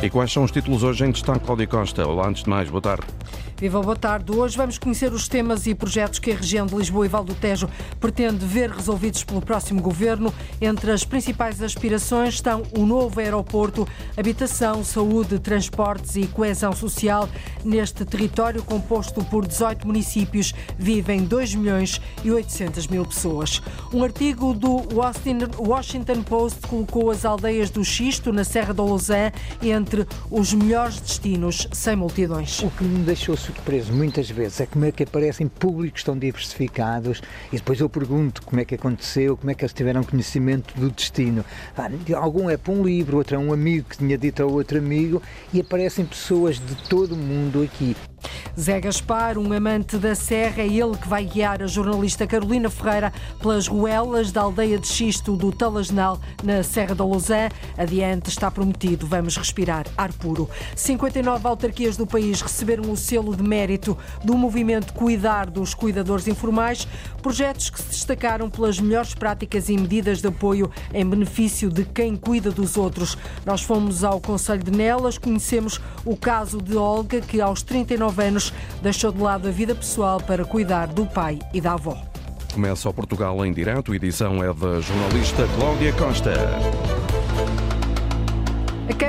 E quais são os títulos hoje em destaque, Cláudia Costa? Olá, antes de mais, boa tarde. Viva, boa tarde. Hoje vamos conhecer os temas e projetos que a região de Lisboa e Val do Tejo pretende ver resolvidos pelo próximo governo. Entre as principais aspirações estão o novo aeroporto, habitação, saúde, transportes e coesão social. Neste território composto por 18 municípios vivem 2 milhões e 800 mil pessoas. Um artigo do Washington Post colocou as aldeias do Xisto, na Serra da Lausanne, entre os melhores destinos sem multidões. O que me deixou surpreso muitas vezes é como é que aparecem públicos tão diversificados e depois eu pergunto como é que aconteceu, como é que eles tiveram conhecimento do destino. Algum é para um livro, outro é um amigo que tinha dito ao outro amigo e aparecem pessoas de todo o mundo aqui. Zé Gaspar, um amante da serra, é ele que vai guiar a jornalista Carolina Ferreira pelas ruelas da aldeia de Xisto do Talasnal, na Serra da Lousã. Adiante, está prometido, vamos respirar ar puro. 59 autarquias do país receberam o selo de mérito do movimento Cuidar dos Cuidadores Informais, projetos que se destacaram pelas melhores práticas e medidas de apoio em benefício de quem cuida dos outros. Nós fomos ao Conselho de Nelas, conhecemos o caso de Olga, que aos 39 anos deixou de lado a vida pessoal para cuidar do pai e da avó. Começa o Portugal em direto, edição é da jornalista Cláudia Costa.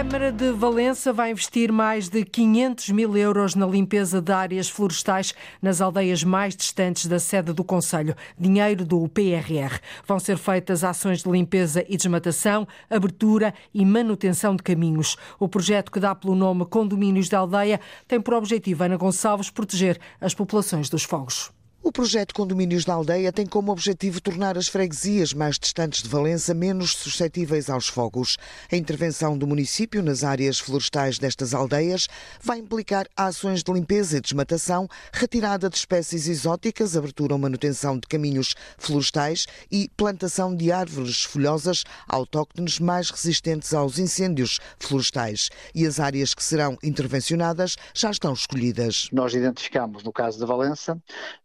Câmara de Valença vai investir mais de 500 mil euros na limpeza de áreas florestais nas aldeias mais distantes da sede do Conselho. Dinheiro do PRR. Vão ser feitas ações de limpeza e desmatação, abertura e manutenção de caminhos. O projeto que dá pelo nome Condomínios da Aldeia tem por objetivo, Ana Gonçalves, proteger as populações dos fogos. O projeto Condomínios da Aldeia tem como objetivo tornar as freguesias mais distantes de Valença menos suscetíveis aos fogos. A intervenção do município nas áreas florestais destas aldeias vai implicar ações de limpeza e desmatação, retirada de espécies exóticas, abertura ou manutenção de caminhos florestais e plantação de árvores folhosas autóctones mais resistentes aos incêndios florestais. E as áreas que serão intervencionadas já estão escolhidas. Nós identificamos, no caso de Valença,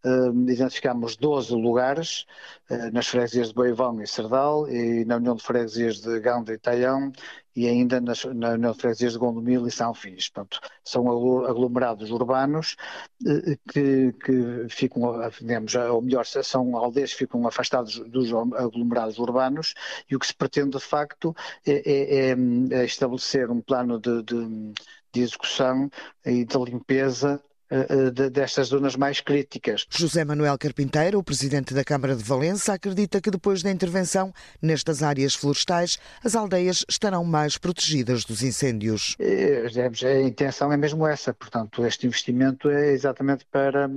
eh, identificámos 12 lugares uh, nas freguesias de Boivão e Serdal e na União de Freguesias de Ganda e Taião e ainda nas, na União de Freguesias de Gondomil e São Fins. Portanto, são aglomerados urbanos uh, que, que ficam, digamos, ou melhor, são aldeias que ficam afastados dos aglomerados urbanos e o que se pretende de facto é, é, é estabelecer um plano de, de, de execução e de limpeza eh, eh, destas zonas mais críticas. José Manuel Carpinteiro, o presidente da Câmara de Valença, acredita que depois da intervenção nestas áreas florestais, as aldeias estarão mais protegidas dos incêndios. É, a intenção é mesmo essa, portanto, este investimento é exatamente para,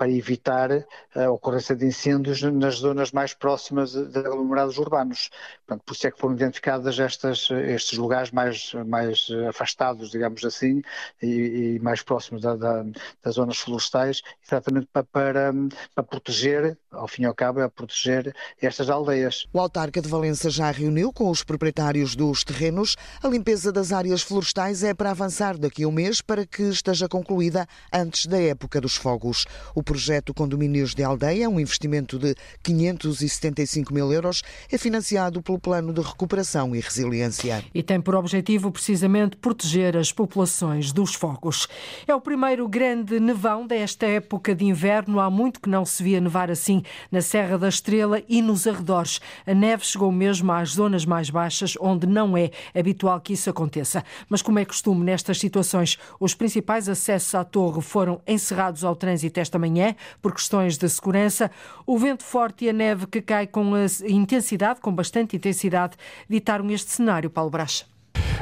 para evitar a ocorrência de incêndios nas zonas mais próximas de aglomerados urbanos. Portanto, por isso é que foram identificados estas, estes lugares mais, mais afastados, digamos assim, e, e mais próximos da, da, das zonas florestais, exatamente para, para, para, proteger, ao fim e ao cabo, é proteger estas aldeias. O autarca de Valença já reuniu com os proprietários dos terrenos. A limpeza das áreas florestais é para avançar daqui a um mês para que esteja concluída antes da época dos fogos. O projeto Condomínios de Aldeia, um investimento de 575 mil euros, é financiado pelo Plano de Recuperação e Resiliência. E tem por objetivo precisamente proteger as populações dos fogos. É o primeiro grande nevão desta época de inverno. Há muito que não se via nevar assim na Serra da Estrela e nos arredores. A neve chegou mesmo às zonas mais baixas, onde não é habitual que isso aconteça. Mas, como é costume nestas situações, os principais acessos à torre foram encerrados ao trânsito esta manhã manhã, por questões de segurança. O vento forte e a neve que cai com intensidade, com bastante intensidade, ditaram este cenário, Paulo Bracha.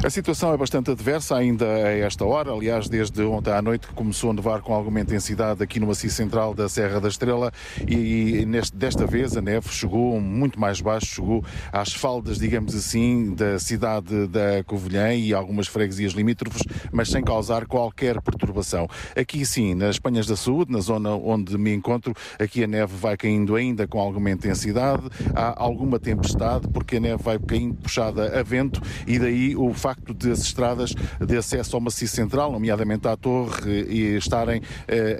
A situação é bastante adversa ainda a esta hora. Aliás, desde ontem à noite que começou a nevar com alguma intensidade aqui no maciço central da Serra da Estrela e, neste, desta vez a neve chegou muito mais baixo, chegou às faldas, digamos assim, da cidade da Covilhã e algumas freguesias limítrofes, mas sem causar qualquer perturbação. Aqui sim, nas Panhas da Saúde, na zona onde me encontro, aqui a neve vai caindo ainda com alguma intensidade, há alguma tempestade porque a neve vai caindo puxada a vento e daí o facto de as estradas de acesso ao maciço central, nomeadamente à torre, e estarem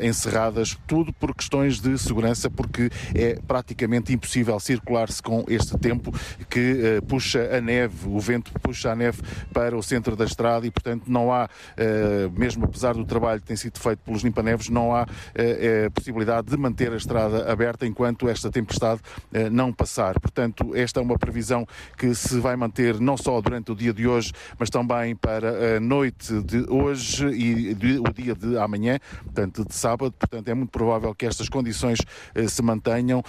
encerradas, tudo por questões de segurança, porque é praticamente impossível circular-se com este tempo que puxa a neve, o vento puxa a neve para o centro da estrada e, portanto, não há, mesmo apesar do trabalho que tem sido feito pelos limpa-neves, não há possibilidade de manter a estrada aberta enquanto esta tempestade não passar. Portanto, esta é uma previsão que se vai manter não só durante o dia de hoje, mas também para a noite de hoje e o dia de amanhã, portanto, de sábado. Portanto, é muito provável que estas condições se mantenham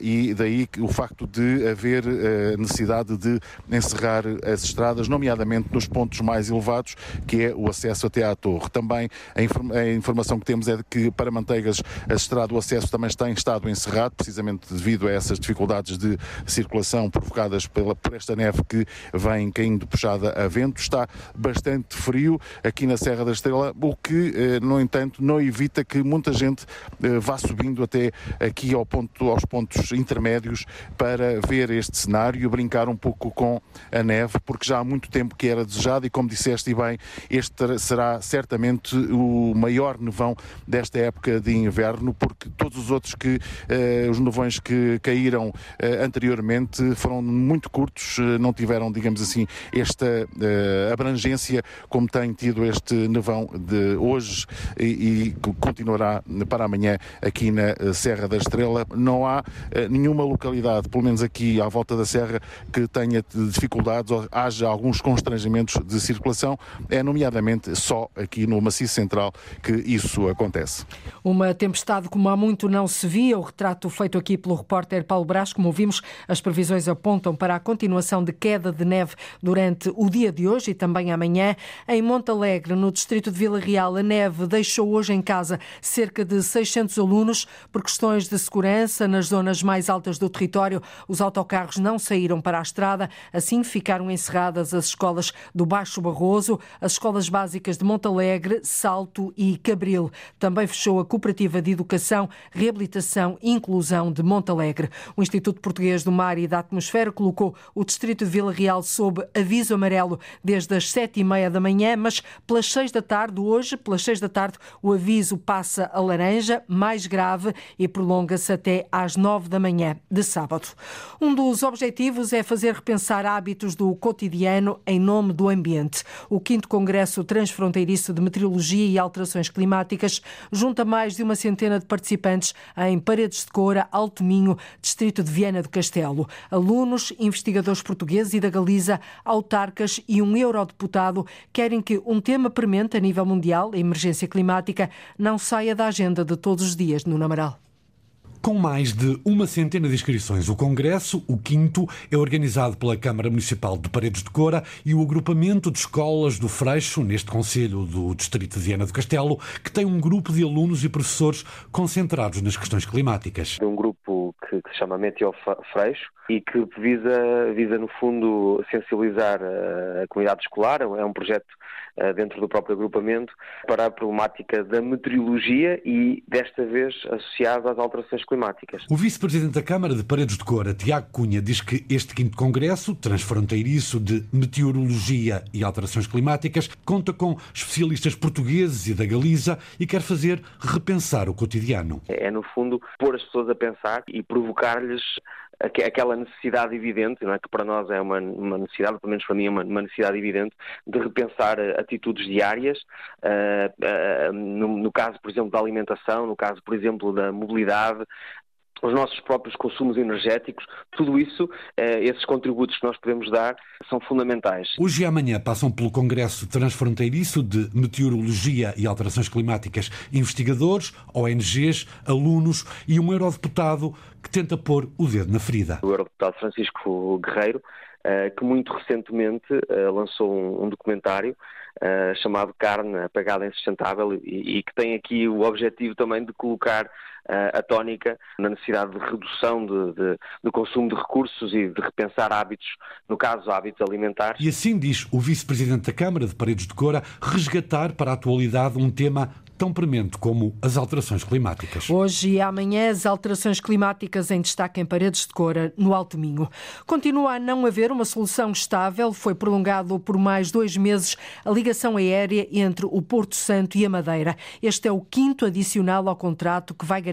e daí o facto de haver necessidade de encerrar as estradas, nomeadamente nos pontos mais elevados, que é o acesso até à torre. Também a, informação que temos é de que para Manteigas a estrada, o acesso também está em estado encerrado, precisamente devido a essas dificuldades de circulação provocadas pela, por esta neve que vem caindo puxada a vento. Está bastante frio aqui na Serra da Estrela, o que, eh, no entanto, não evita que muita gente eh, vá subindo até aqui ao ponto, aos pontos intermédios para ver este cenário, brincar um pouco com a neve, porque já há muito tempo que era desejado e, como disseste bem, este será certamente o maior nevão desta época de inverno, porque todos os outros que eh, os nevões que caíram anteriormente foram muito curtos, não tiveram, digamos assim, esta abrangência como tem tido este nevão de hoje e, e continuará para amanhã aqui na Serra da Estrela. Não há nenhuma localidade, pelo menos aqui à volta da Serra, que tenha dificuldades ou haja alguns constrangimentos de circulação. É nomeadamente só aqui no Maciço Central que isso acontece. Uma tempestade como há muito não se via. O retrato feito aqui pelo repórter Paulo Brás, como ouvimos, as previsões apontam para a continuação de queda de neve durante o dia de hoje e também amanhã. Em Montalegre, no distrito de Vila Real, a neve deixou hoje em casa cerca de 600 alunos por questões de segurança nas zonas mais altas do território. Os autocarros não saíram para a estrada, assim ficaram encerradas as escolas do Baixo Barroso, as escolas básicas de Montalegre, Salto e Cabril. Também fechou a Cooperativa de Educação, Reabilitação e Inclusão de Montalegre. O Instituto Português do Mar e da Atmosfera colocou o distrito de Vila Real sob aviso amarelo desde as sete e meia da manhã, mas pelas seis da tarde, hoje, pelas seis da tarde, o aviso passa a laranja, mais grave, e prolonga-se até às nove da manhã de sábado. Um dos objetivos é fazer repensar hábitos do cotidiano em nome do ambiente. O quinto Congresso Transfronteiriço de Meteorologia e Alterações Climáticas junta mais de uma centena de participantes em Paredes de Coura, Alto Minho, distrito de Viana do Castelo. Alunos, investigadores portugueses e da Galiza, autarcas e um eurodeputado querem que um tema premente a nível mundial, a emergência climática, não saia da agenda de todos os dias no Namaral. Com mais de uma centena de inscrições, o Congresso, o quinto, é organizado pela Câmara Municipal de Paredes de Cora e o agrupamento de escolas do Freixo, neste Conselho do Distrito de Viana do Castelo, que tem um grupo de alunos e professores concentrados nas questões climáticas. Um grupo que, que se chama Meteo Freixo e que visa, visa, no fundo, sensibilizar a comunidade escolar. É um projeto eh, dentro do próprio agrupamento para a problemática da meteorologia e, desta vez, associado às alterações climáticas. O vice-presidente da Câmara de Paredes de Cora, Tiago Cunha, diz que este quinto congresso, transfronteiriço de meteorologia e alterações climáticas, conta com especialistas portugueses e da Galiza e quer fazer repensar o cotidiano. É, no fundo, pôr as pessoas a pensar e provocar-lhes aquela necessidade evidente, não é? que para nós é uma, uma necessidade, pelo menos para mim é uma, uma necessidade evidente, de repensar eh, atitudes diárias, uh, uh, no, no, caso, por exemplo, da alimentação, no caso, por exemplo, da mobilidade, os nossos próprios consumos energéticos, tudo isso, eh, esses contributos que nós podemos dar são fundamentais. Hoje e amanhã passam pelo Congresso Transfronteiriço de Meteorologia e Alterações Climáticas investigadores, ONGs, alunos e um eurodeputado que tenta pôr o dedo na ferida. O eurodeputado Francisco Guerreiro, eh, que muito recentemente eh, lançou um documentário chamado Carne Apagada Insustentável e, e, que tem aqui o objetivo também de colocar a tónica na necessidade de redução de, de, do consumo de recursos e de repensar hábitos, no caso, hábitos alimentares. E assim diz o vice-presidente da Câmara de Paredes de Cora, resgatar para a atualidade um tema tão premente como as alterações climáticas. Hoje e amanhã, as alterações climáticas em destaque em Paredes de Cora, no Alto Minho. Continua a não haver uma solução estável. Foi prolongado por mais dois meses a ligação aérea entre o Porto Santo e a Madeira. Este é o quinto adicional ao contrato que vai garantir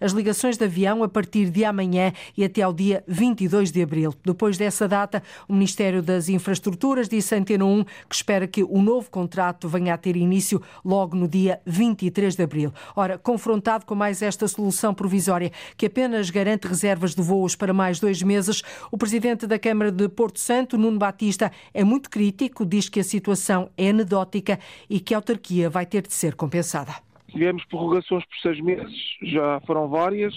as ligações de avião a partir de amanhã e até ao dia 22 de abril. Depois dessa data, o Ministério das Infraestruturas disse a Antena 1 que espera que o novo contrato venha a ter início logo no dia 22 23 de abril. Ora, confrontado com mais esta solução provisória, que apenas garante reservas de voos para mais dois meses, o presidente da Câmara de Porto Santo, Nuno Batista, é muito crítico, diz que a situação é anedótica e que a autarquia vai ter de ser compensada. Tivemos prorrogações por seis meses, já foram várias,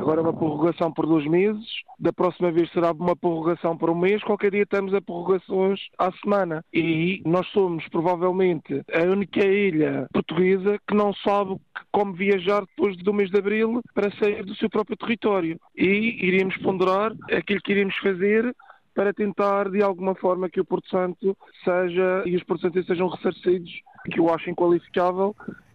agora uma prorrogação por dois meses, da próxima vez será uma prorrogação por um mês, qualquer dia temos a prorrogações à semana. E nós somos provavelmente a única ilha portuguesa que não sabe como viajar depois do mês de abril para sair do seu próprio território. E iríamos ponderar aquilo que iríamos fazer para tentar, de alguma forma, que o Porto Santo seja e os portugueses sejam ressarcidos, que eu acho inqualificável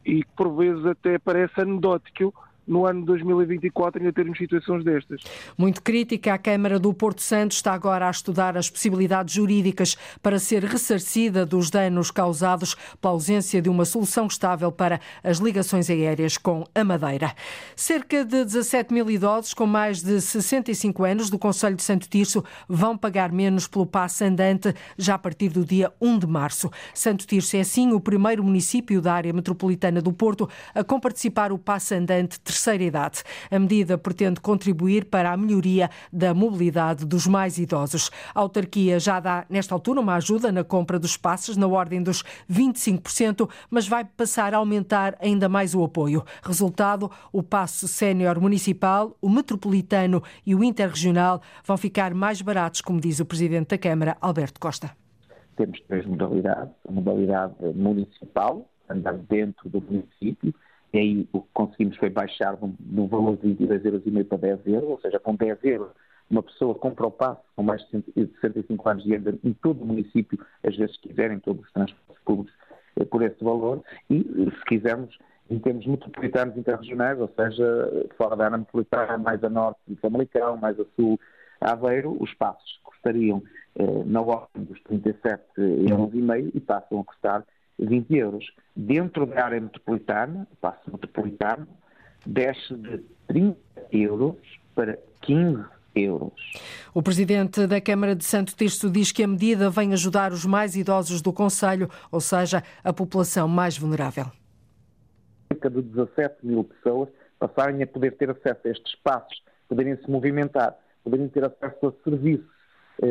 e que por vezes até parece anedótico no ano 2024 ainda termos situações destas. Muito crítica, a Câmara do Porto Santo está agora a estudar as possibilidades jurídicas para ser ressarcida dos danos causados pela ausência de uma solução estável para as ligações aéreas com a Madeira. Cerca de 17 mil idosos com mais de 65 anos do Conselho de Santo Tirso vão pagar menos pelo passe andante já a partir do dia 1 de março. Santo Tirso é, assim, o primeiro município da área metropolitana do Porto a comparticipar o passe andante terceira idade. A medida pretende contribuir para a melhoria da mobilidade dos mais idosos. A autarquia já dá, nesta altura, uma ajuda na compra dos passos na ordem dos 25%, mas vai passar a aumentar ainda mais o apoio. Resultado, o passo sénior municipal, o metropolitano e o interregional vão ficar mais baratos, como diz o Presidente da Câmara, Alberto Costa. Temos três modalidades. A modalidade municipal, andar dentro do município, e aí o que conseguimos foi baixar no valor de 22,5 euros para 10 euros, ou seja, com 10 euros uma pessoa compra o passo com mais de 65 anos de idade em todo o município, às vezes quiserem, todos os transportes públicos, eh, por esse valor, e se quisermos, em termos metropolitanos interregionais, ou seja, fora da área metropolitana, mais a norte de Famalicão, mais a sul, Aveiro, os passos custariam eh, na ordem dos 37 euros e passam a custar 20 euros. Dentro da área metropolitana, o passo metropolitano, desce de 30 euros para 15 euros. O presidente da Câmara de Santo Tirso diz que a medida vem ajudar os mais idosos do Conselho, ou seja, a população mais vulnerável. Cerca de 17 mil pessoas passarem a poder ter acesso a estes espaços, poderem se movimentar, poderem ter acesso a serviços, eh,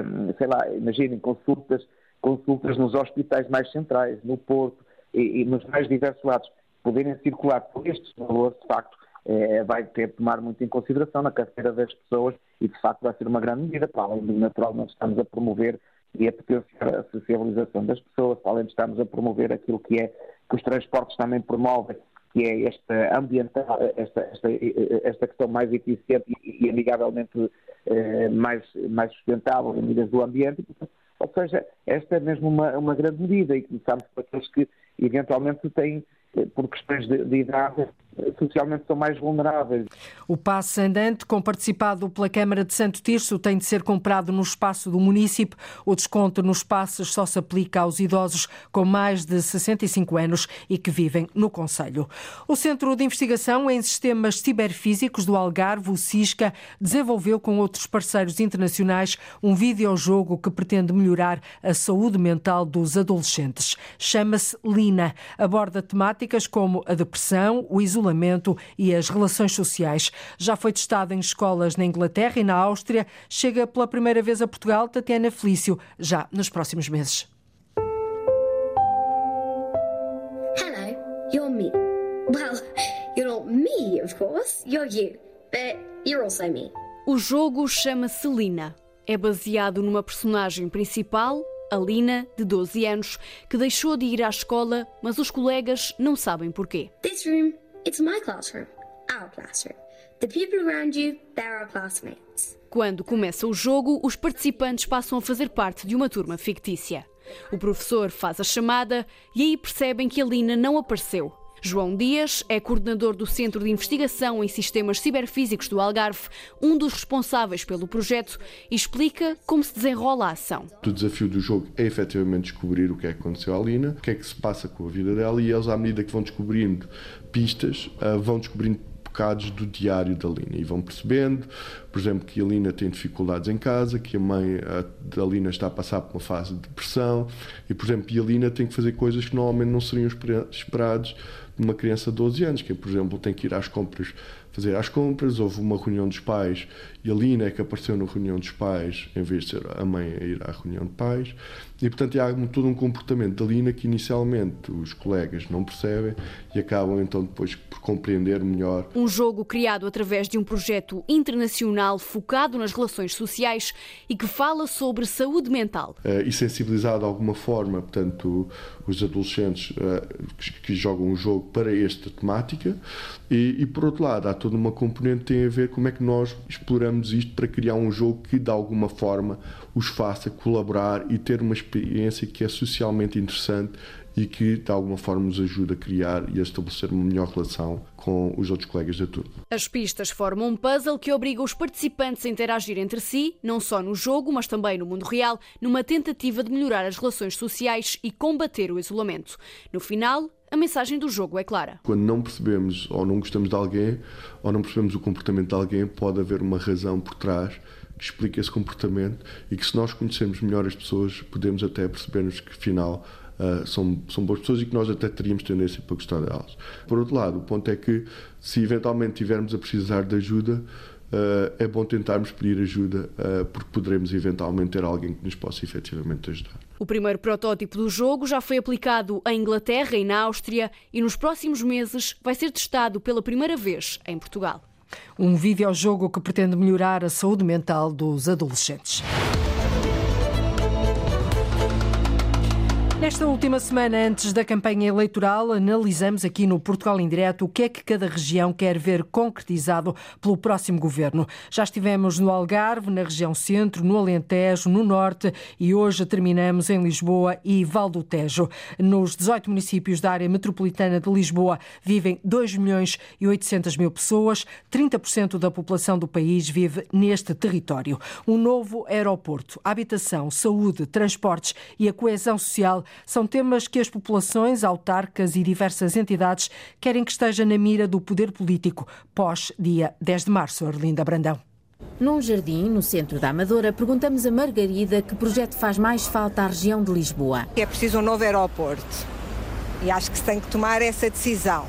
eh, sei lá, imaginem consultas consultas nos hospitais mais centrais, no Porto e, e nos mais diversos lados, poderem circular por estes valores, de facto, é, vai ter de tomar muito em consideração na carteira das pessoas e, de facto, vai ser uma grande medida, para além do natural, estamos a promover e a potenciar a socialização das pessoas, para além de estarmos a promover aquilo que é que os transportes também promovem, que é esta ambiental, esta, esta, esta questão mais eficiente e, e amigavelmente eh, mais, mais sustentável em medidas do ambiente. Portanto, ou seja, esta é mesmo uma, uma grande medida e começamos por aqueles que eventualmente têm, eh, por questões de, de idade, socialmente são mais vulneráveis. O passe andante, com participado pela Câmara de Santo Tirso, tem de ser comprado no espaço do município. O desconto nos passos só se aplica aos idosos com mais de 65 anos e que vivem no Conselho. O Centro de Investigação em Sistemas Ciberfísicos do Algarve, o CISCA, desenvolveu com outros parceiros internacionais um videojogo que pretende melhorar a saúde mental dos adolescentes. Chama-se Lina. Aborda temáticas como a depressão, o isolamento isolamento e as relações sociais. Já foi testado em escolas na Inglaterra e na Áustria. Chega pela primeira vez a Portugal Tatiana Felício, já nos próximos meses. Hello, you're me. Well, you're not me, of course. You're you. But you're also me. O jogo chama-se Lina. É baseado numa personagem principal, a Lina, de 12 anos, que deixou de ir à escola, mas os colegas não sabem porquê. This room It's my classroom. our classroom. The people around you, they're our classmates. Quando começa o jogo, os participantes passam a fazer parte de uma turma fictícia. O professor faz a chamada e aí percebem que a Lina não apareceu. João Dias é coordenador do Centro de Investigação em Sistemas Ciberfísicos do Algarve, um dos responsáveis pelo projeto, e explica como se desenrola a ação. O desafio do jogo é efetivamente descobrir o que é que aconteceu à Lina, o que é que se passa com a vida dela, e eles, à medida que vão descobrindo pistas, ah, vão descobrindo bocados do diário da Lina. E vão percebendo, por exemplo, que a Lina tem dificuldades em casa, que a mãe da Lina está a passar por uma fase de depressão e, por exemplo, a Lina tem que fazer coisas que normalmente não seriam esperados de uma criança de 12 anos, que é, por exemplo, tem que ir às compras, fazer as compras, houve uma reunião dos pais e a Lina é que apareceu na reunião dos pais em vez de ser a mãe a ir à reunião de pais. E, portanto, há todo um comportamento da Lina que inicialmente os colegas não percebem e acabam então depois por compreender melhor. Um jogo criado através de um projeto internacional focado nas relações sociais e que fala sobre saúde mental. Uh, e sensibilizado de alguma forma, portanto, os adolescentes que, que, jogam o jogo para esta temática. E, e, por outro lado, há toda uma componente que tem a ver como é que nós exploramos isto para criar um jogo que, de alguma forma, os faça colaborar e ter uma experiência que é socialmente interessante e que de alguma forma nos ajuda a criar e a estabelecer uma melhor relação com os outros colegas da turma. As pistas formam um puzzle que obriga os participantes a interagir entre si, não só no jogo, mas também no mundo real, numa tentativa de melhorar as relações sociais e combater o isolamento. No final, a mensagem do jogo é clara. Quando não percebemos ou não gostamos de alguém, ou não percebemos o comportamento de alguém, pode haver uma razão por trás que explique esse comportamento e que se nós conhecermos melhor as pessoas, podemos até percebermos que afinal uh, são, são boas pessoas e que nós até teríamos tendência para gostar delas. Por outro lado, o ponto é que se eventualmente tivermos a precisar de ajuda, Uh, é bom tentarmos pedir ajuda, uh, porque poderemos eventualmente ter alguém que nos possa efetivamente ajudar. O primeiro protótipo do jogo já foi aplicado em Inglaterra e na Áustria e nos próximos meses vai ser testado pela primeira vez em Portugal. Um videojogo que pretende melhorar a saúde mental dos adolescentes. Nesta última semana, antes da campanha eleitoral, analisamos aqui no Portugal em Direto o que é que cada região quer ver concretizado pelo próximo governo. Já estivemos no Algarve, na região centro, no Alentejo, no Norte e hoje terminamos em Lisboa e Val do Tejo. Nos 18 municípios da área metropolitana de Lisboa vivem 2 milhões e 800 mil pessoas, 30% da população do país vive neste território. Um novo aeroporto, habitação, saúde, transportes e a coesão social são temas que as populações, autarcas e diversas entidades querem que esteja na mira do poder político pós dia 10 de março. Arlinda Brandão. Num jardim, no centro da Amadora, perguntamos a Margarida que projeto faz mais falta à região de Lisboa. É preciso um novo aeroporto e acho que se tem que tomar essa decisão,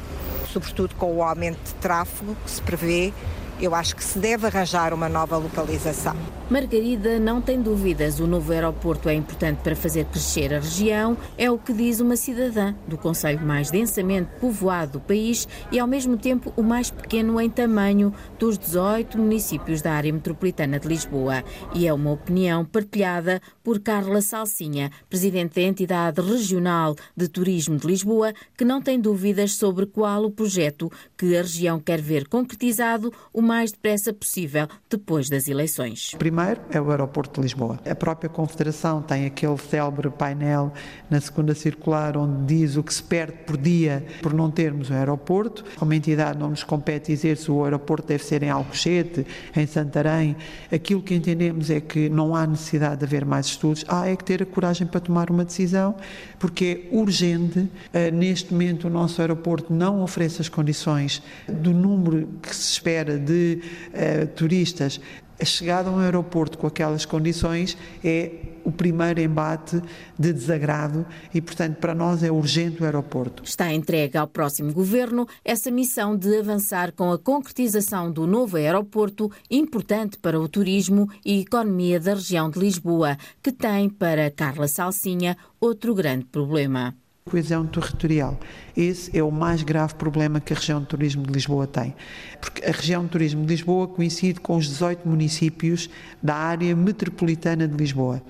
sobretudo com o aumento de tráfego que se prevê eu acho que se deve arranjar uma nova localização. Margarida não tem dúvidas, o novo aeroporto é importante para fazer crescer a região, é o que diz uma cidadã do conselho mais densamente povoado do país e ao mesmo tempo o mais pequeno em tamanho dos 18 municípios da área metropolitana de Lisboa. E é uma opinião partilhada por Carla Salsinha, presidente da entidade regional de turismo de Lisboa, que não tem dúvidas sobre qual o projeto que a região quer ver concretizado mais depressa possível depois das eleições. Primeiro é o aeroporto de Lisboa. A própria Confederação tem aquele célebre painel na segunda circular onde diz o que se perde por dia por não termos o aeroporto. Como entidade não nos compete dizer se o aeroporto deve ser em Alcochete, em Santarém. Aquilo que entendemos é que não há necessidade de haver mais estudos, há é que ter a coragem para tomar uma decisão, porque é urgente. Eh, neste momento o nosso aeroporto não oferece as condições do número que se espera de uh, turistas, a chegada a um aeroporto com aquelas condições é o primeiro embate de desagrado e, portanto, para nós é urgente o aeroporto. Está entregue ao próximo governo essa missão de avançar com a concretização do novo aeroporto, importante para o turismo e economia da região de Lisboa, que tem, para Carla Salsinha, outro grande problema coesão territorial. Esse é o mais grave problema que a região de turismo de Lisboa tem. Porque a região de turismo de Lisboa coincide com os 18 municípios da área metropolitana de Lisboa.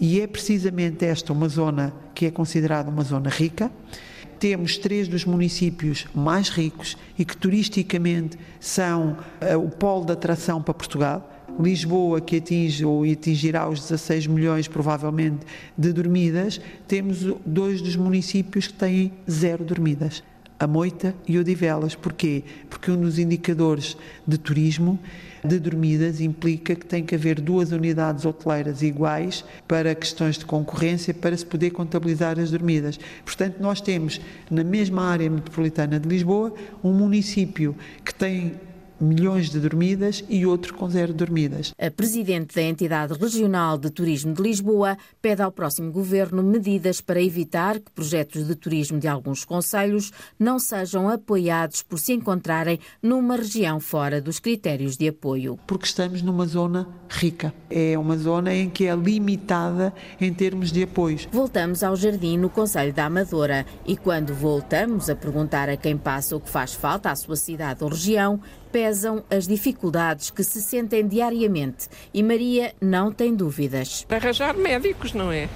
E é precisamente esta uma zona que é considerada uma zona rica, temos três dos municípios mais ricos e que turisticamente são uh, o polo de atração para Portugal. Lisboa, que atinge ou atingirá os 16 milhões, provavelmente, de dormidas, temos dois dos municípios que têm zero dormidas. A Moita e o Odivelas. Porquê? Porque um dos indicadores de turismo de dormidas implica que tem que haver duas unidades hoteleiras iguais para questões de concorrência para se poder contabilizar as dormidas. Portanto, nós temos na mesma área metropolitana de Lisboa um município que tem milhões de dormidas e outro com zero dormidas. A presidente da entidade regional de turismo de Lisboa pede ao próximo governo medidas para evitar que projetos de turismo de alguns conselhos não sejam apoiados por se encontrarem numa região fora dos critérios de apoio. Porque estamos numa zona rica. É uma zona em que é limitada em termos de apoios. Voltamos ao jardim no Conselho da Amadora e quando voltamos a perguntar a quem passa o que faz falta à sua cidade ou região, pesam as dificuldades que se sentem diariamente e Maria não tem dúvidas. Arranjar médicos, não é?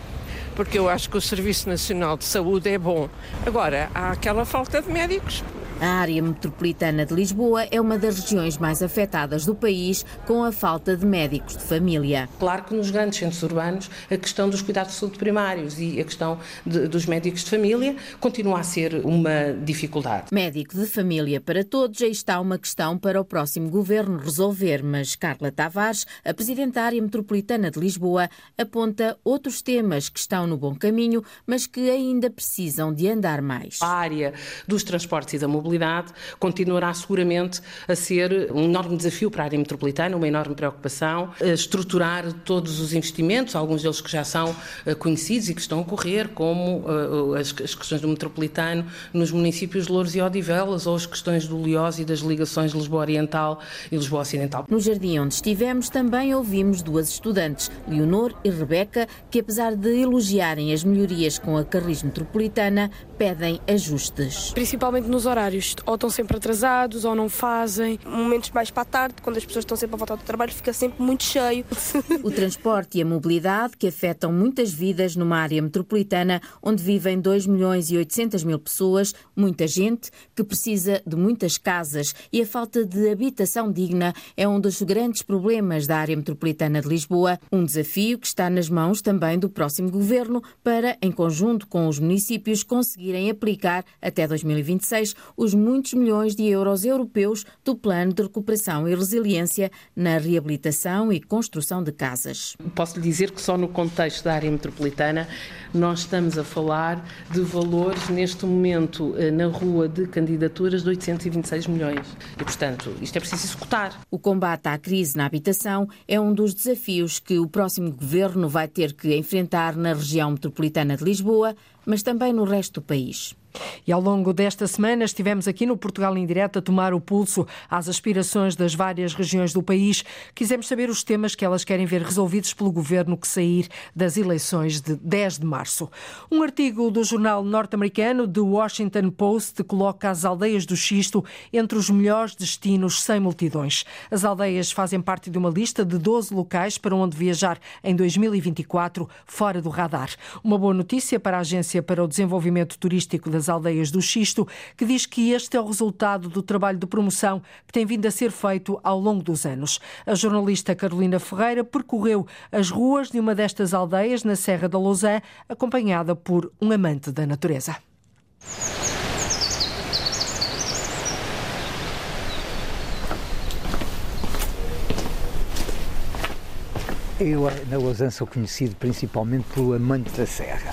Porque eu acho que o Serviço Nacional de Saúde é bom. Agora, há aquela falta de médicos. A área metropolitana de Lisboa é uma das regiões mais afetadas do país com a falta de médicos de família. Claro que nos grandes centros urbanos a questão dos cuidados de saúde primários e a questão de, dos médicos de família continua a ser uma dificuldade. Médico de família para todos, aí está uma questão para o próximo governo resolver, mas Carla Tavares, a presidente da área metropolitana de Lisboa, aponta outros temas que estão no bom caminho, mas que ainda precisam de andar mais. A área dos transportes e da mobilidade mobilidade continuará seguramente a ser um enorme desafio para a área metropolitana, uma enorme preocupação, estruturar todos os investimentos, alguns deles que já são eh, conhecidos e que estão a ocorrer, como eh, as questões do metropolitano nos municípios de Louros e Odivelas, ou as questões do Liós e das ligações Lisboa Oriental e Lisboa Ocidental. No jardim onde estivemos também ouvimos duas estudantes, Leonor e Rebeca, que apesar de elogiarem as melhorias com a Carris Metropolitana, pedem ajustes. Principalmente nos horários horários ou estão sempre atrasados ou não fazem. Momentos mais para a tarde, quando as pessoas estão sempre a voltar do trabalho, fica sempre muito cheio. O transporte e a mobilidade que afetam muitas vidas numa área metropolitana onde vivem 2 milhões e 800 mil pessoas, muita gente que precisa de muitas casas e a falta de habitação digna é um dos grandes problemas da área metropolitana de Lisboa, um desafio que está nas mãos também do próximo governo para, em conjunto com os municípios, conseguirem aplicar até 2026 os muitos milhões de euros europeus do Plano de Recuperação e Resiliência na reabilitação e construção de casas. Posso lhe dizer que só no contexto da área metropolitana nós estamos a falar de valores neste momento eh, na rua de candidaturas de 826 milhões. E, portanto, isto é preciso executar. O combate à crise na habitação é um dos desafios que o próximo governo vai ter que enfrentar na região metropolitana de Lisboa, mas também no resto do país. E ao longo desta semana estivemos aqui no Portugal em Direto a tomar o pulso às aspirações das várias regiões do país. Quisemos saber os temas que elas querem ver resolvidos pelo governo que sair das eleições de 10 de março. Um artigo do jornal norte-americano The Washington Post coloca as aldeias do Xisto entre os melhores destinos sem multidões. As aldeias fazem parte de uma lista de 12 locais para onde viajar em 2024 fora do radar. Uma boa notícia para a Agência para o Desenvolvimento Turístico das das aldeias do Xisto, que diz que este é o resultado do trabalho de promoção que tem vindo a ser feito ao longo dos anos. A jornalista Carolina Ferreira percorreu as ruas de uma destas aldeias na Serra da Lousã, acompanhada por um amante da natureza. Eu, na Lausanne, sou conhecido principalmente pelo amante da serra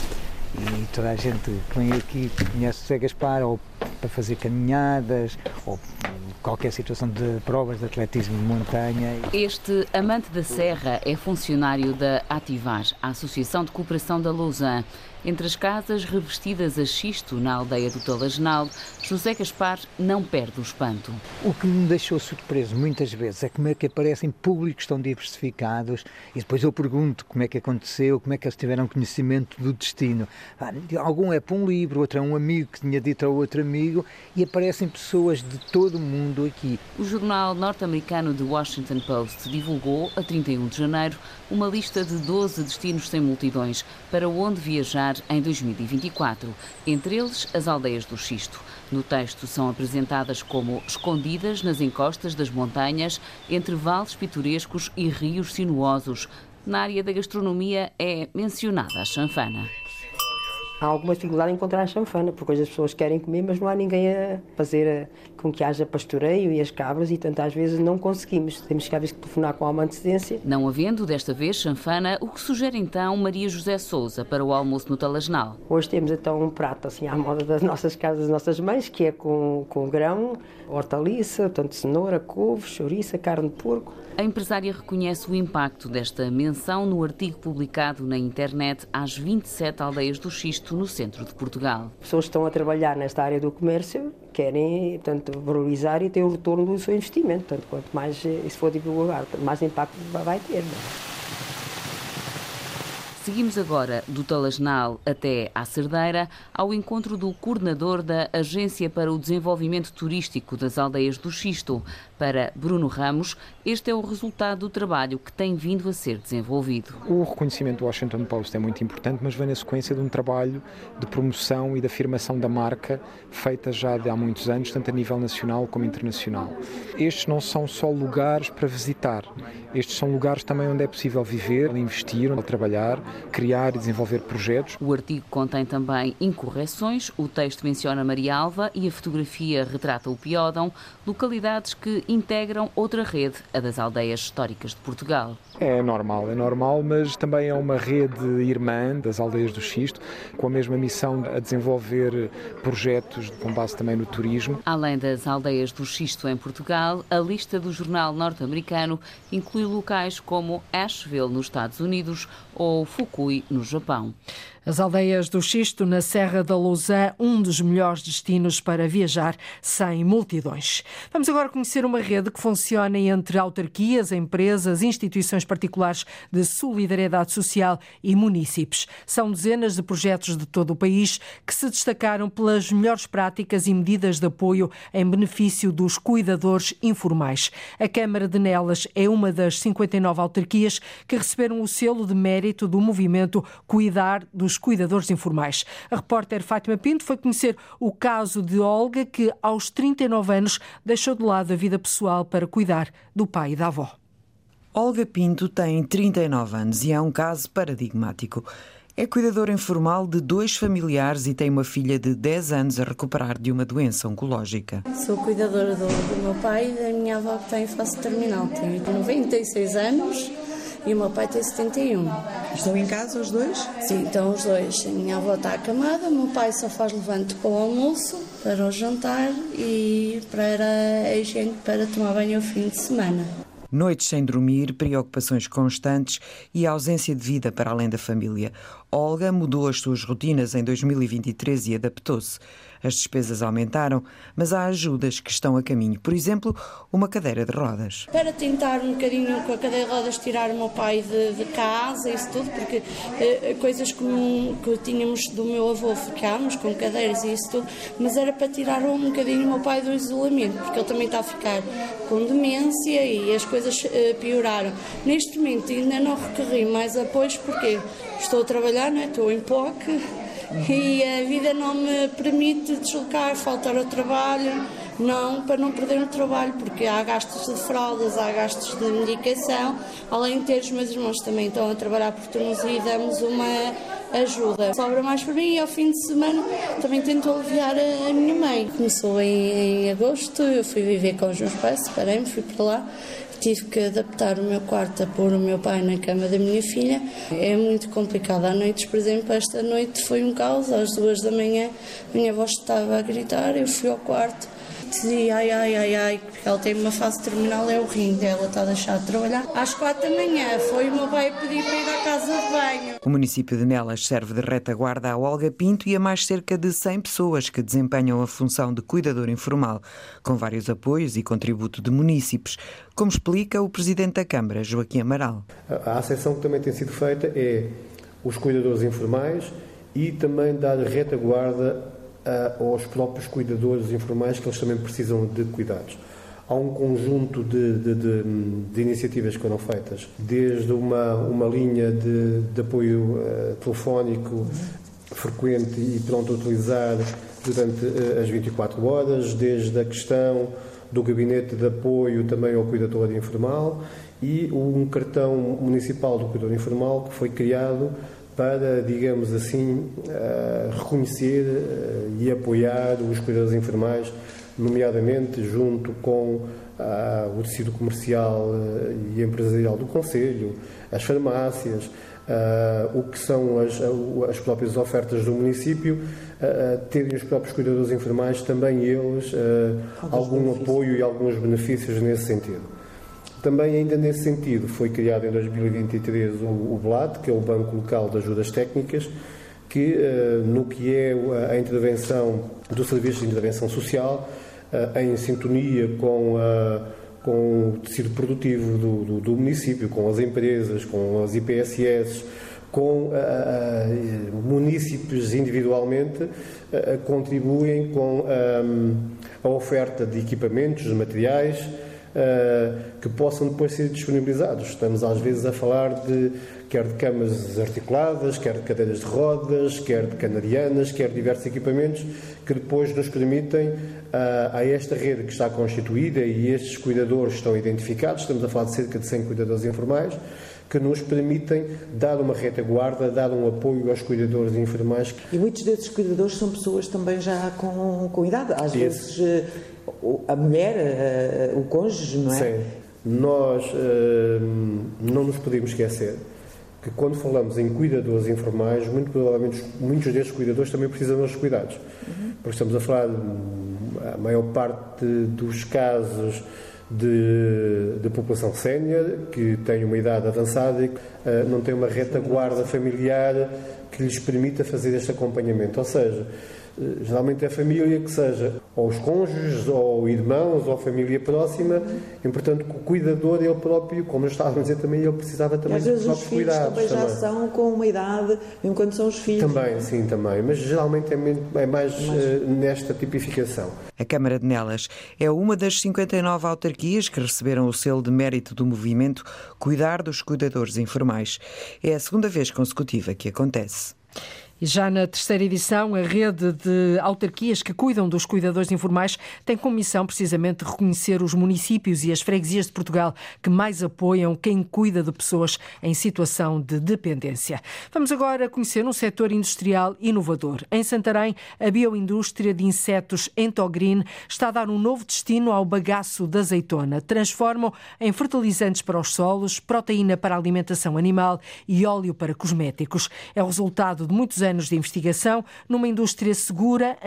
e toda a gente que vem aqui conhece o Zé Gaspar ou para fazer caminhadas ou qualquer situação de provas de atletismo de montanha. Este amante da serra é funcionário da Ativar, a Associação de Cooperação da Lausanne. Entre as casas revestidas a xisto na aldeia do Talagenal, José Gaspar não perde o espanto. O que me deixou surpreso muitas vezes é como é que aparecem públicos tão diversificados e depois eu pergunto como é que aconteceu, como é que eles tiveram conhecimento do destino. Ah, algum é para um livro, outro é um amigo que tinha dito ao outro amigo e aparecem pessoas de todo o mundo aqui. O jornal norte-americano The Washington Post divulgou, a 31 de janeiro, uma lista de 12 destinos sem multidões para onde viajar em 2024, entre eles as aldeias do Xisto. No texto são apresentadas como escondidas nas encostas das montanhas, entre vales pitorescos e rios sinuosos. Na área da gastronomia é mencionada a chanfana há alguma dificuldade em encontrar a chanfana, porque hoje as pessoas querem comer, mas não há ninguém a fazer com que haja pastoreio e as cabras, e tantas vezes não conseguimos. Temos que, às vezes, telefonar com alguma antecedência. Não havendo desta vez chanfana, o que sugere então Maria José Souza para o almoço no Talasnal? Hoje temos então um prato assim à moda das nossas casas, das nossas mães, que é com, com grão, hortaliça, tanto cenoura, couve, chouriça, carne de porco. A empresária reconhece o impacto desta menção no artigo publicado na internet às 27 aldeias do Xisto, no centro de Portugal. Pessoas que estão a trabalhar nesta área do comércio querem portanto, valorizar e ter o retorno do seu investimento. Portanto, quanto mais isso for divulgado, mais impacto vai ter. É? Seguimos agora do Talasnal até à Cerdeira, ao encontro do coordenador da Agência para o Desenvolvimento Turístico das Aldeias do Xisto. Para Bruno Ramos, este é o resultado do trabalho que tem vindo a ser desenvolvido. O reconhecimento do Washington Post é muito importante, mas vem na sequência de um trabalho de promoção e de afirmação da marca feita já há muitos anos, tanto a nível nacional como internacional. Estes não são só lugares para visitar, estes são lugares também onde é possível viver, investir, trabalhar, criar e desenvolver projetos. O artigo contém também incorreções, o texto menciona Maria Alva e a fotografia retrata o Piódão, localidades que integram outra rede, a das aldeias históricas de Portugal. É normal, é normal, mas também é uma rede irmã das aldeias do Xisto, com a mesma missão a desenvolver projetos com base também no turismo. Além das aldeias do Xisto em Portugal, a lista do jornal norte-americano inclui locais como Asheville, nos Estados Unidos, ou Fukui, no Japão. As aldeias do Xisto, na Serra da Lousã, um dos melhores destinos para viajar sem multidões. Vamos agora conhecer uma rede que funciona entre autarquias, empresas, instituições particulares de solidariedade social e municípios. São dezenas de projetos de todo o país que se destacaram pelas melhores práticas e medidas de apoio em benefício dos cuidadores informais. A Câmara de Nelas é uma das 59 autarquias que receberam o selo de mérito do movimento Cuidar dos cuidadores informais. A repórter Fátima Pinto foi conhecer o caso de Olga, que aos 39 anos deixou de lado a vida pessoal para cuidar do pai e da avó. Olga Pinto tem 39 anos e é um caso paradigmático. É cuidadora informal de dois familiares e tem uma filha de 10 anos a recuperar de uma doença oncológica. Sou cuidadora do, do meu pai e da minha avó que tem fase terminal. Tem 96 anos e o meu pai tem 71. Estão em casa os dois? Sim, estão os dois. A minha avó está acamada, o meu pai só faz levante para o almoço, para o jantar e para a higiene para tomar banho ao fim de semana. Noites sem dormir, preocupações constantes e ausência de vida para além da família. Olga mudou as suas rotinas em 2023 e adaptou-se. As despesas aumentaram, mas há ajudas que estão a caminho. Por exemplo, uma cadeira de rodas. Para tentar um bocadinho com a cadeira de rodas tirar o meu pai de, de casa, isso tudo, porque eh, coisas que, que tínhamos do meu avô, ficámos com cadeiras e isso tudo, mas era para tirar um bocadinho o meu pai do isolamento, porque ele também está a ficar com demência e as coisas eh, pioraram. Neste momento ainda não recorri mais apoios porque estou a trabalhar, né? estou em POC e a vida não me permite deslocar, faltar ao trabalho, não, para não perder o trabalho, porque há gastos de fraldas, há gastos de medicação, além de ter os meus irmãos também estão a trabalhar por turnos e damos uma ajuda. Sobra mais para mim e ao fim de semana também tento aliviar a, a minha mãe. Começou em, em agosto, eu fui viver com os meus pais, separei-me, fui para lá tive que adaptar o meu quarto a pôr o meu pai na cama da minha filha. É muito complicado. Há noites, por exemplo, esta noite foi um caos. Às duas da manhã, minha voz estava a gritar, eu fui ao quarto dizia ai, ai, ai, ai, porque ela tem uma fase terminal, é o rim dela, está a deixar de trabalhar. Às quatro da manhã foi o meu pai pedir para ir à casa de banho. O município de Nelas serve de retaguarda à Olga Pinto e a mais cerca de 100 pessoas que desempenham a função de cuidador informal, com vários apoios e contributo de munícipes, como explica o presidente da Câmara, Joaquim Amaral. A acessão que também tem sido feita é os cuidadores informais e também dar retaguarda aos próprios cuidadores informais que eles também precisam de cuidados. há um conjunto de, de, de, de, iniciativas que foram feitas, desde uma, uma linha de, apoio uh, telefónico frequente e pronto a utilizar durante uh, as 24 horas, desde a questão do gabinete de apoio também ao cuidador informal e um cartão municipal do cuidador informal que foi criado para, digamos assim, uh, reconhecer e apoiar os cuidadores informais nomeadamente junto com ah, o tecido comercial ah, e empresarial do Conselho, as farmácias, ah, o que são as, as, próprias ofertas do município, terem os próprios cuidadores informais também eles algum apoio e alguns benefícios nesse sentido. Também, ainda nesse sentido, foi criado em 2023 o, o BLAT, que é o Banco Local de Ajudas Técnicas, que, no que é a intervenção do Serviço de Intervenção Social, eh, em sintonia com, com o tecido produtivo do, do, do, município, com as empresas, com as IPSS, com uh, municípios individualmente, uh, contribuem com a oferta de equipamentos, de materiais, que possam depois ser disponibilizados. Estamos às vezes a falar de quer de camas articuladas, quer de cadeiras de rodas, quer de canarianas, quer de diversos equipamentos que depois nos permitem a, a esta rede que está constituída e estes cuidadores estão identificados, estamos a falar de cerca de 100 cuidadores informais, que nos permitem dar uma retaguarda, dar um apoio aos cuidadores informais. E muitos desses cuidadores são pessoas também já com, com idade, às Esse. vezes eh, a mulher, eh, o cônjuge, não é? Sim. Nós uh, não nos podemos esquecer que quando falamos em cuidadores informais, muito provavelmente muitos destes cuidadores também precisam dos cuidados. Uhum. Porque estamos a falar, a maior parte dos casos de, de população sénior, que tem uma idade avançada e uh, não tem uma retaguarda familiar que lhes permita fazer este acompanhamento. Ou seja, eh, geralmente é a família que seja ou os cônjuges, ou irmãos, ou família próxima, e portanto o cuidador ele próprio, como eu estava a dizer também, ele precisava também às vezes os filhos também já também. são com uma idade, mesmo quando são os filhos. Também, sim, também, mas geralmente é, é mais uh, nesta tipificação. A Câmara de Nelas é uma das 59 autarquias que receberam o selo de mérito do movimento Cuidar dos Cuidadores Informais. É a segunda vez consecutiva que acontece. E já na terceira edição, a rede de autarquias que cuidam dos cuidadores informais tem como missão precisamente reconhecer os municípios e as freguesias de Portugal que mais apoiam quem cuida de pessoas em situação de dependência. Vamos agora conhecer um setor industrial inovador. Em Santarém, a bioindústria de insetos Entogreen está a dar um novo destino ao bagaço da azeitona. Transformam em fertilizantes para os solos, proteína para a alimentação animal e óleo para cosméticos. É o resultado de muitos anos anos de investigação numa indústria segura,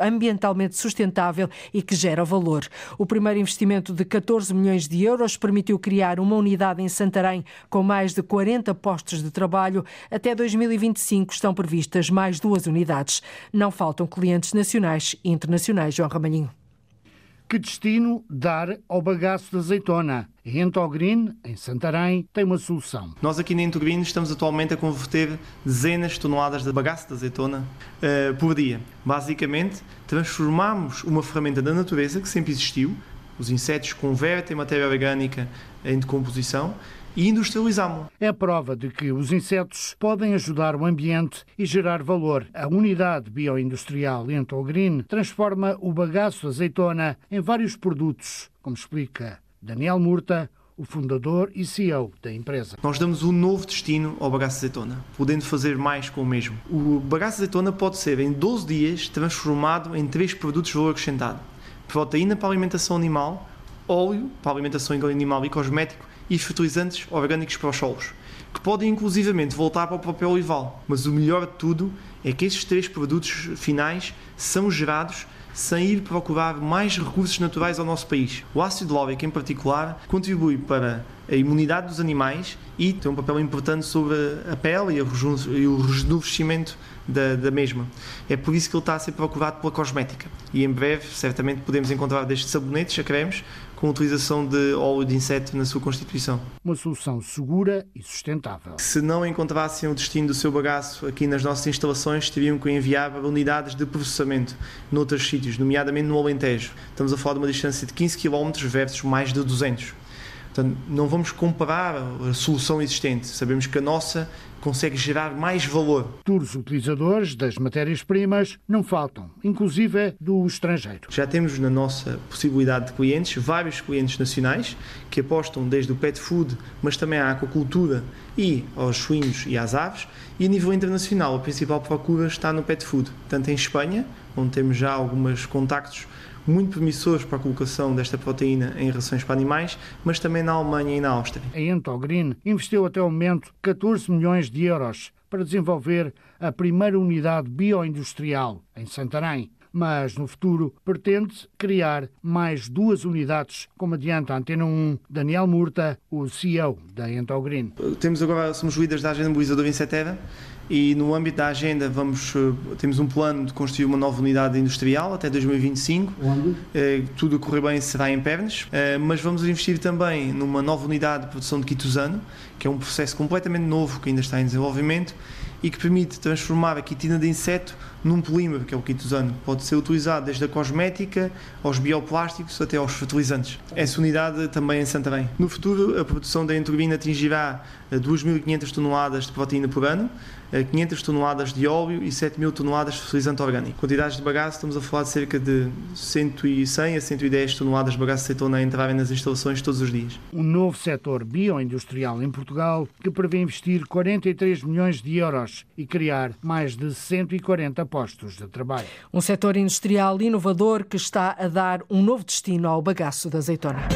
ambientalmente sustentável e que gera valor. O primeiro investimento de 14 milhões de euros permitiu criar uma unidade em Santarém com mais de 40 postos de trabalho. Até 2025 estão previstas mais duas unidades. Não faltam clientes nacionais e internacionais. João Ramalhinho. Que destino dar ao bagaço de azeitona? A Entogreen, em Santarém, tem uma solução. Nós aqui na Entogreen estamos atualmente a converter dezenas de toneladas de bagaço de azeitona uh, por dia. Basicamente, transformamos uma ferramenta da natureza que sempre existiu, os insetos convertem matéria orgânica em decomposição e industrializá-lo. É a prova de que os insetos podem ajudar o ambiente e gerar valor. A unidade bioindustrial Entogreen transforma o bagaço azeitona em vários produtos, como explica Daniel Murta, o fundador e CEO da empresa. Nós damos um novo destino ao bagaço de azeitona, podendo fazer mais com o mesmo. O bagaço de azeitona pode ser, em 12 dias, transformado em três produtos de valor acrescentado. Proteína para alimentação animal, óleo para alimentação animal e cosmético e fertilizantes orgânicos para os solos, que podem inclusivamente voltar para o papel olival. Mas o melhor de tudo é que estes três produtos finais são gerados sem ir procurar mais recursos naturais ao nosso país. O ácido láurico, em particular, contribui para a imunidade dos animais e tem um papel importante sobre a pele e o rejuvenescimento da, da, mesma. É por isso que ele está a ser procurado pela cosmética. E em breve, certamente, podemos encontrar desde sabonetes a cremes com a utilização de óleo de inseto na sua constituição. Uma solução segura e sustentável. Se não encontrassem o destino do seu bagaço aqui nas nossas instalações, teriam que enviar para unidades de processamento noutros sítios, nomeadamente no Alentejo. Estamos a falar de uma distância de 15 km versus mais de 200. Portanto, não vamos comparar a solução existente. Sabemos que a nossa consegue gerar mais valor. Futuros utilizadores das matérias-primas não faltam, inclusive do estrangeiro. Já temos na nossa possibilidade de clientes vários clientes nacionais que apostam desde o pet food, mas também à aquacultura e aos suínos e às aves. E a nível internacional, a principal procura está no pet food, tanto em Espanha, onde temos já alguns contactos muito promissores para a colocação desta proteína em rações para animais, mas também na Alemanha e na Áustria. A Entogreen investiu até o momento 14 milhões de euros para desenvolver a primeira unidade bioindustrial em Santarém. Mas no futuro pretende criar mais duas unidades, como adianta a Antena 1, Daniel Murta, o CEO da Entogreen. Temos agora, somos líderes da agenda mobilizadora em Setera e no âmbito da agenda vamos eh, temos um plano de construir uma nova unidade industrial até 2025 Onde? Eh, tudo a correr bem será em Pernas eh, mas vamos investir também numa nova unidade de produção de quitosano que é um processo completamente novo que ainda está em desenvolvimento e que permite transformar a quitina de inseto num polímero, que é o quitosano. Pode ser utilizado desde a cosmética, aos bioplásticos, até aos fertilizantes. Essa unidade também em Santarém. No futuro, a produção da enturbina atingirá 2.500 toneladas de proteína por ano, 500 toneladas de óleo e 7.000 toneladas de fertilizante orgânico. Quantidades de bagaço, estamos a falar de cerca de 100 a 110 toneladas de bagaço de azeitona a entrarem nas instalações todos os dias. Um novo setor bioindustrial em Portugal que prevê investir 43 milhões de euros e criar mais de 140 postos de trabalho. Um setor industrial inovador que está a dar um novo destino ao bagaço da azeitona.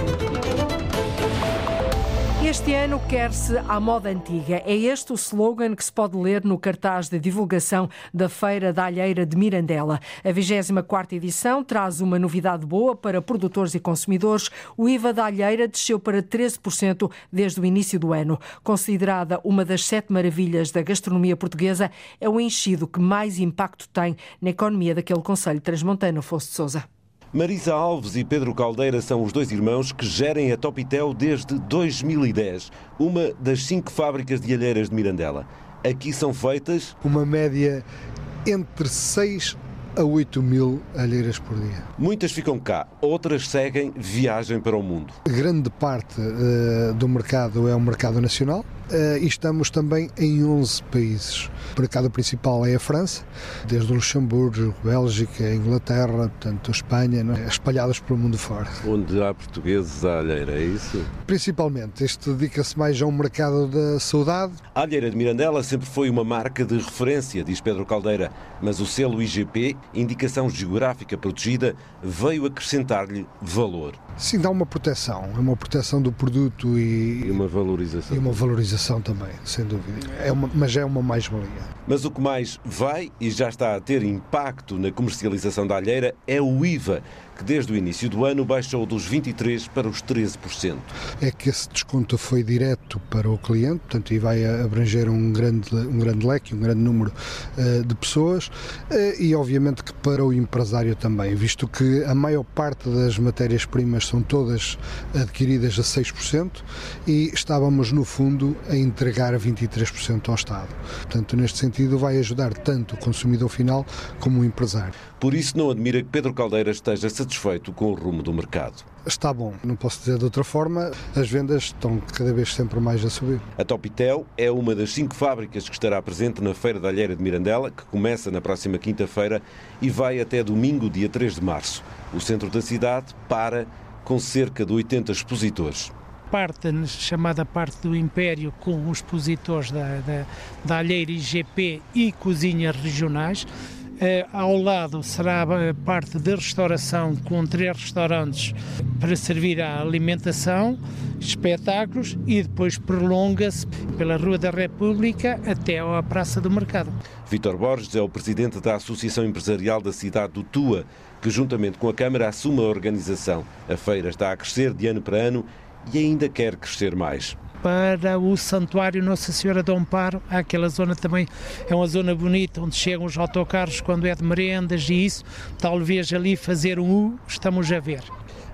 Este ano quer-se à moda antiga. É este o slogan que se pode ler no cartaz de divulgação da Feira da Alheira de Mirandela. A 24ª edição traz uma novidade boa para produtores e consumidores. O IVA da alheira desceu para 13% desde o início do ano. Considerada uma das sete maravilhas da gastronomia portuguesa, é o enchido que mais impacto tem na economia daquele Conselho Transmontano, Afonso de Sousa. Marisa Alves e Pedro Caldeira são os dois irmãos que gerem a Topitel desde 2010, uma das cinco fábricas de alheiras de Mirandela. Aqui são feitas uma média entre 6 a 8 mil alheiras por dia. Muitas ficam cá, outras seguem viagem para o mundo. Grande parte uh, do mercado é o mercado nacional, e estamos também em 11 países. O mercado principal é a França, desde o Luxemburgo, Bélgica, Inglaterra, portanto Espanha, é? espalhadas pelo mundo fora. Onde há portugueses à alheira, é isso? Principalmente. Este dedica-se mais a um mercado da saudade. A alheira de Mirandela sempre foi uma marca de referência, diz Pedro Caldeira, mas o selo IGP, Indicação Geográfica Protegida, veio acrescentar-lhe valor. Sim, dá uma proteção, é uma proteção do produto e, e uma valorização. E uma valorização também, sem dúvida. É uma, mas é uma mais-valia. Mas o que mais vai e já está a ter impacto na comercialização da alheira é o IVA, que desde o início do ano baixou dos 23% para os 13%. É que esse desconto foi direto para o cliente, portanto, e vai abranger um grande, um grande leque, um grande número uh, de pessoas, uh, e obviamente que para o empresário também, visto que a maior parte das matérias-primas são todas adquiridas a 6% e estávamos, no fundo, a entregar 23% ao Estado. Portanto, neste sentido, vai ajudar tanto o consumidor final como o empresário. Por isso, não admira que Pedro Caldeira esteja satisfeito com o rumo do mercado. Está bom, não posso dizer de outra forma, as vendas estão cada vez sempre mais a subir. A Topitel é uma das cinco fábricas que estará presente na Feira da Alheira de Mirandela, que começa na próxima quinta-feira e vai até domingo, dia 3 de março. O centro da cidade para com cerca de 80 expositores parte, chamada parte do Império, com os expositores da, da, da Alheira IGP e cozinhas regionais. Uh, ao lado será a parte de restauração com três restaurantes para servir a alimentação, espetáculos e depois prolonga-se pela Rua da República até à Praça do Mercado. Vítor Borges é o presidente da Associação Empresarial da cidade do Tua, que juntamente com a Câmara assume a organização. A feira está a crescer de ano para ano e ainda quer crescer mais para o Santuário Nossa Senhora do Amparo. Aquela zona também, é uma zona bonita, onde chegam os autocarros quando é de merendas e isso. Talvez ali fazer um U, estamos a ver.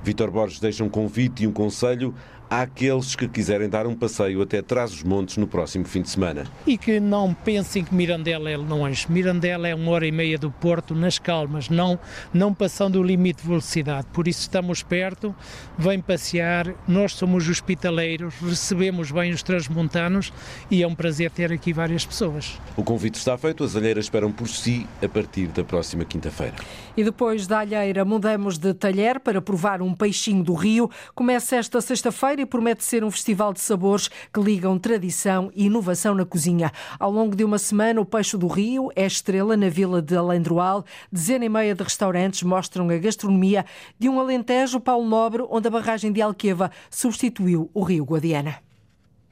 Vítor Borges deixa um convite e um conselho àqueles que quiserem dar um passeio até Trás-os-Montes no próximo fim de semana. E que não pensem que Mirandela é longe. Mirandela é uma hora e meia do Porto, nas calmas, não, não passando o limite de velocidade. Por isso estamos perto, vem passear, nós somos hospitaleiros, recebemos bem os transmontanos e é um prazer ter aqui várias pessoas. O convite está feito, as alheiras esperam por si a partir da próxima quinta-feira. E depois da alheira mudamos de talher para provar um peixinho do rio. Começa esta sexta-feira promete ser um festival de sabores que ligam tradição e inovação na cozinha. Ao longo de uma semana, o Peixe do Rio é estrela na vila de Alendroal. Dezena e meia de restaurantes mostram a gastronomia de um Alentejo Paulo Nobre, onde a barragem de Alqueva substituiu o Rio Guadiana.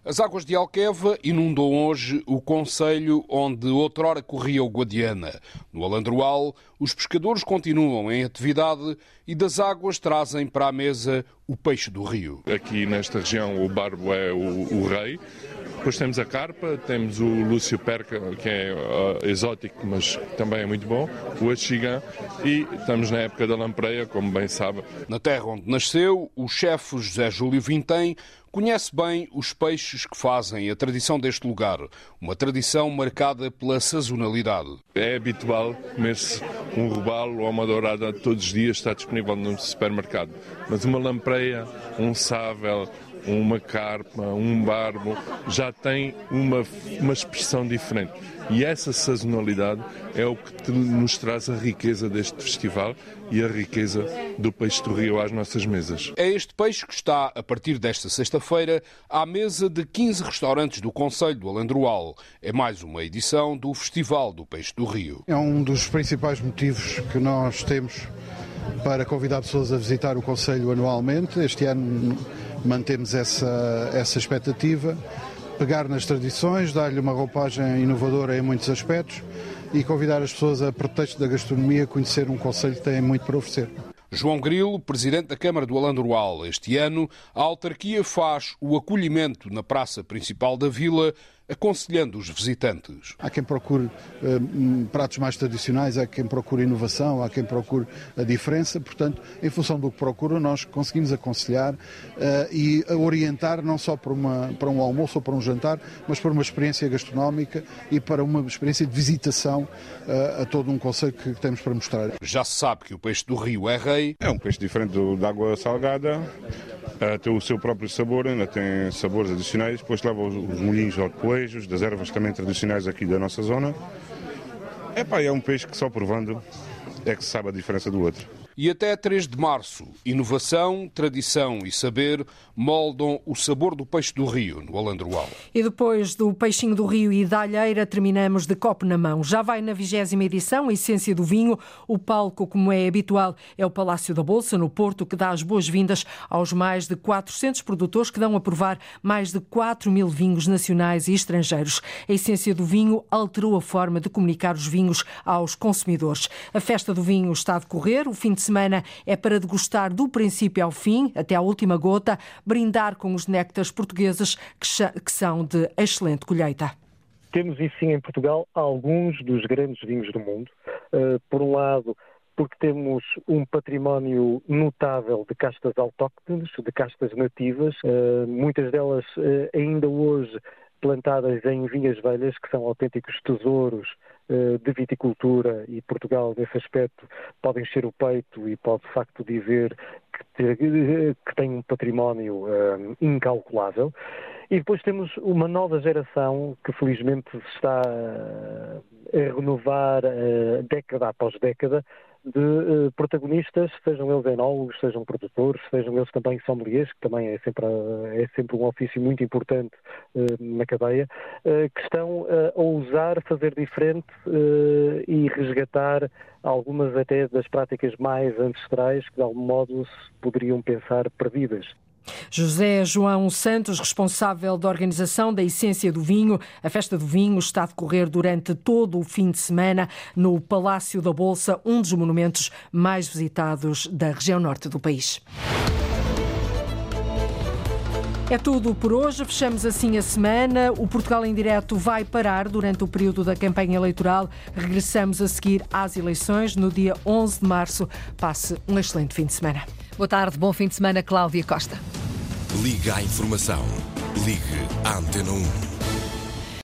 As águas de Alqueva inundam hoje o concelho onde outrora corria o Guadiana. No Alandroal, os pescadores continuam em atividade e das águas trazem para a mesa o peixe do rio. Aqui nesta região o barbo é o, o rei. Depois temos a carpa, temos o Lúcio Perca, que é uh, exótico, mas também é muito bom, o Achigã, e estamos na época da lampreia, como bem sabe. Na terra onde nasceu, o chefe José Júlio Vintém conhece bem os peixes que fazem a tradição deste lugar, uma tradição marcada pela sazonalidade. É habitual comer-se um robalo ou uma dourada todos os dias, está disponível no supermercado, mas uma lampreia, um sável, uma carpa, um barbo, já tem uma, uma expressão diferente. E essa sazonalidade é o que nos traz a riqueza deste festival e a riqueza do peixe do rio às nossas mesas. É este peixe que está, a partir desta sexta-feira, à mesa de 15 restaurantes do Conselho do Alendroal. É mais uma edição do Festival do Peixe do Rio. É um dos principais motivos que nós temos para convidar pessoas a visitar o Conselho anualmente. Este ano mantemos essa, essa expectativa, pegar nas tradições, dar-lhe uma roupagem inovadora em muitos aspectos e convidar as pessoas a pretexto da gastronomia a conhecer um conselho que tem muito para oferecer. João Grilo, presidente da Câmara do Alandroal, este ano a autarquia faz o acolhimento na praça principal da vila aconselhando os visitantes. Há quem procure uh, pratos mais tradicionais, há quem procure inovação, há quem procure a diferença, portanto, em função do que procura, nós conseguimos aconselhar uh, e orientar não só para, uma, para um almoço ou para um jantar, mas para uma experiência gastronómica e para uma experiência de visitação uh, a todo um conceito que temos para mostrar. Já se sabe que o peixe do rio é rei. É um peixe diferente do, da água salgada, uh, tem o seu próprio sabor, ainda tem sabores adicionais, depois leva os, os molhinhos ao coelhos, das ervas também tradicionais aqui da nossa zona. Epá, é um peixe que só provando é que se sabe a diferença do outro. E até 3 de março, inovação, tradição e saber moldam o sabor do peixe do rio, no Alandroal. E depois do peixinho do rio e da alheira, terminamos de copo na mão. Já vai na vigésima edição, a essência do vinho. O palco, como é habitual, é o Palácio da Bolsa, no Porto, que dá as boas-vindas aos mais de 400 produtores que dão a provar mais de 4 mil vinhos nacionais e estrangeiros. A essência do vinho alterou a forma de comunicar os vinhos aos consumidores. A festa do vinho está a decorrer, o fim de semana é para degustar do princípio ao fim, até à última gota, brindar com os néctares portugueses que são de excelente colheita. Temos, e sim, em Portugal, alguns dos grandes vinhos do mundo. Uh, por um lado, porque temos um património notável de castas autóctones, de castas nativas, uh, muitas delas uh, ainda hoje plantadas em vinhas velhas, que são autênticos tesouros de viticultura e Portugal, nesse aspecto, pode encher o peito e pode, de facto, dizer que, que tem um património um, incalculável. E depois temos uma nova geração que, felizmente, está a renovar década após década de uh, protagonistas, sejam eles enólogos, sejam produtores, sejam eles também sommeliers, que também é sempre, é sempre um ofício muito importante uh, na cadeia, que estão a ousar fazer diferente e resgatar algumas até das práticas mais ancestrais que de algum modo se poderiam pensar perdidas. José João Santos, responsável da organização da Essência do Vinho. A festa do vinho está a decorrer durante todo o fim de semana no Palácio da Bolsa, um dos monumentos mais visitados da região norte do país. É tudo por hoje. Fechamos assim a semana. O Portugal em Direto vai parar durante o período da campanha eleitoral. Regressamos a seguir às eleições no dia 11 de março. Passe um excelente fim de semana. Boa tarde, bom fim de semana, Cláudia Costa. Liga à informação. Ligue à Antena 1.